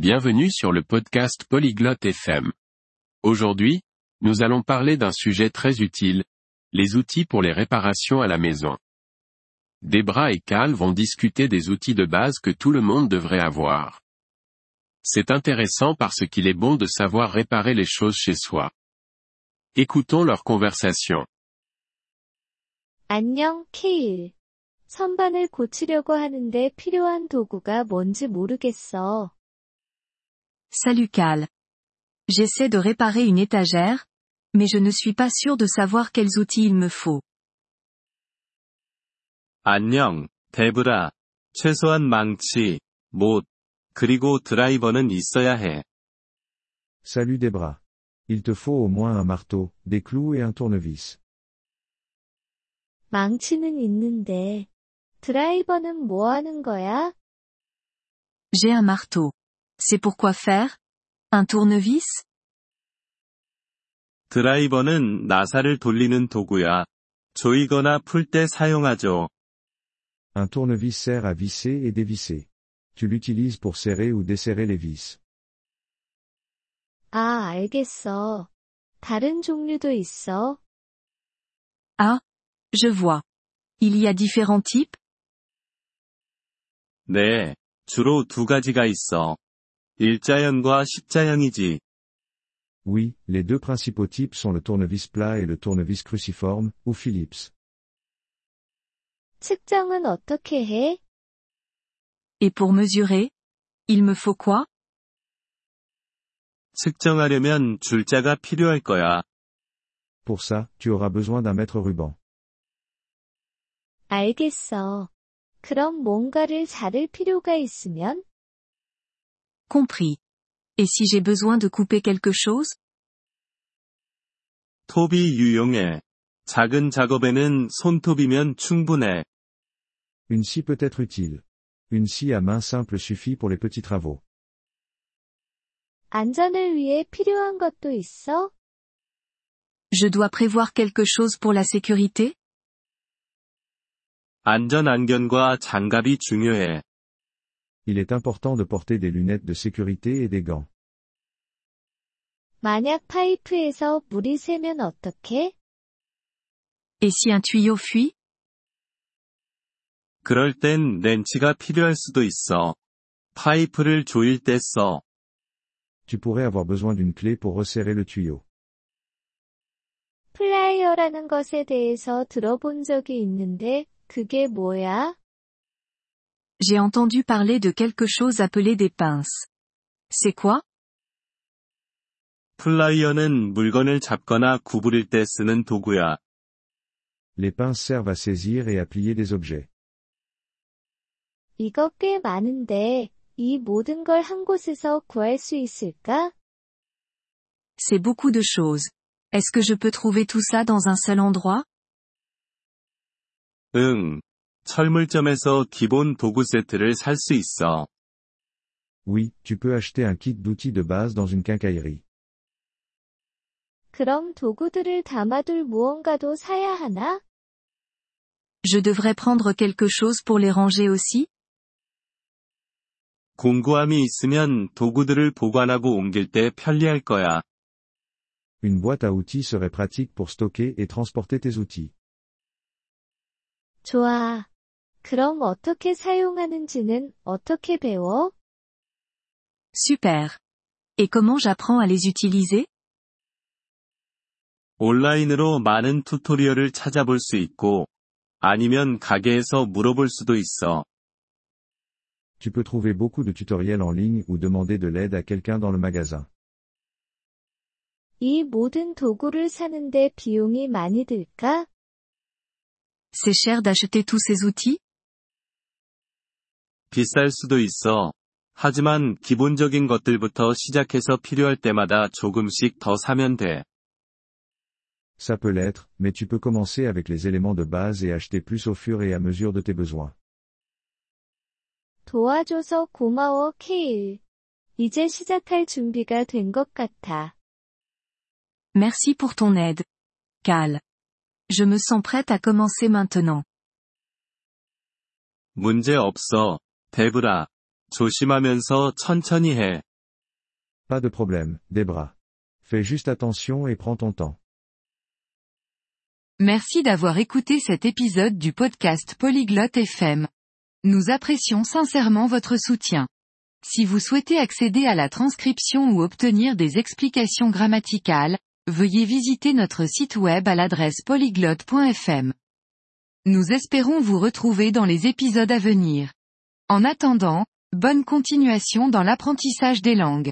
Bienvenue sur le podcast Polyglotte FM. Aujourd'hui, nous allons parler d'un sujet très utile, les outils pour les réparations à la maison. Debra et Cal vont discuter des outils de base que tout le monde devrait avoir. C'est intéressant parce qu'il est bon de savoir réparer les choses chez soi. Écoutons leur conversation. 안녕, 케일. 선반을 고치려고 하는데 필요한 도구가 뭔지 모르겠어. Salut Cal. J'essaie de réparer une étagère, mais je ne suis pas sûr de savoir quels outils il me faut. 안녕, 데브라. 최소한 망치, 못, 그리고 드라이버는 있어야 해. Salut Debra. Il te faut au moins un marteau, des clous et un tournevis. 망치는 있는데, 드라이버는 뭐 하는 거야? J'ai un marteau. C'est pour quoi faire Un tournevis 드라이버는 나사를 돌리는 도구야. 조이거나 풀 때 사용하죠. Un tournevis sert à visser et dévisser. Tu l'utilises pour serrer ou desserrer les vis. 아, 알겠어. 다른 종류도 있어. Ah, je vois. Il y a différents types 네, 주로 두 가지가 있어. 일자형과 십자형이지. Oui, les deux principaux types sont le tournevis plat et le tournevis cruciforme, ou Phillips. 측정은 어떻게 해? Et pour mesurer Il me faut quoi 측정하려면 줄자가 필요할 거야. Pour ça, tu auras besoin d'un mètre ruban. 알겠어. 그럼 뭔가를 자를 필요가 있으면? Compris. Et si j'ai besoin de couper quelque chose 톱이 유용해. 작은 작업에는 손톱이면 충분해. Une scie peut être utile. Une scie à main simple suffit pour les petits travaux. 안전을 위해 필요한 것도 있어? Je dois prévoir quelque chose pour la sécurité 안전 안경과 장갑이 중요해. Il est important de porter des lunettes de sécurité et des gants. 만약 파이프에서 물이 새면 어떡해? Et si un tuyau fuit 그럴 땐 렌치가 필요할 수도 있어. 파이프를 조일 때 써. Tu pourrais avoir besoin d'une clé pour resserrer le tuyau. 플라이어라는 것에 대해서 들어본 적이 있는데, 그게 뭐야? J'ai entendu parler de quelque chose appelé des pinces. C'est quoi 플라이어는 물건을 잡거나 구부릴 때 쓰는 도구야. Les pinces servent à saisir et à plier des objets. 이거 꽤 많은데, 이 모든 걸 한 곳에서 구할 수 있을까? C'est beaucoup de choses. Est-ce que je peux trouver tout ça dans un seul endroit 응. 철물점에서 기본 도구 세트를 살 수 있어. Oui, tu peux acheter un kit d'outils de base dans une quincaillerie. 그럼 도구들을 담아둘 무언가도 사야 하나? Je devrais prendre quelque chose pour les ranger aussi 공구함이 있으면 도구들을 보관하고 옮길 때 편리할 거야. Une boîte à outils serait pratique pour stocker et transporter tes outils. 좋아. 그럼 어떻게 사용하는지는 어떻게 배워? Super. Et comment j'apprends à les utiliser 온라인으로 많은 튜토리얼을 찾아볼 수 있고, 아니면 가게에서 물어볼 수도 있어. Tu peux trouver beaucoup de tutoriels en ligne ou demander de l'aide à quelqu'un dans le magasin. 이 모든 도구를 사는데 비용이 많이 들까? C'est cher d'acheter tous ces outils 비쌀 수도 있어. 하지만 기본적인 것들부터 시작해서 필요할 때마다 조금씩 더 사면 돼. Ça peut l'être, mais tu peux commencer avec les éléments de base et acheter plus au fur et à mesure de tes besoins. 도와줘서 고마워, 케일. 이제 시작할 준비가 된 것 같아. Merci pour ton aide. Cal. Je me sens prête à commencer maintenant. 문제 없어. 데브라. 조심하면서 천천히 해. Pas de problème, Debra. Fais juste attention et prends ton temps. Merci d'avoir écouté cet épisode du podcast Polyglotte FM. Nous apprécions sincèrement votre soutien. Si vous souhaitez accéder à la transcription ou obtenir des explications grammaticales, veuillez visiter notre site web à l'adresse polyglotte.fm. Nous espérons vous retrouver dans les épisodes à venir. En attendant, bonne continuation dans l'apprentissage des langues.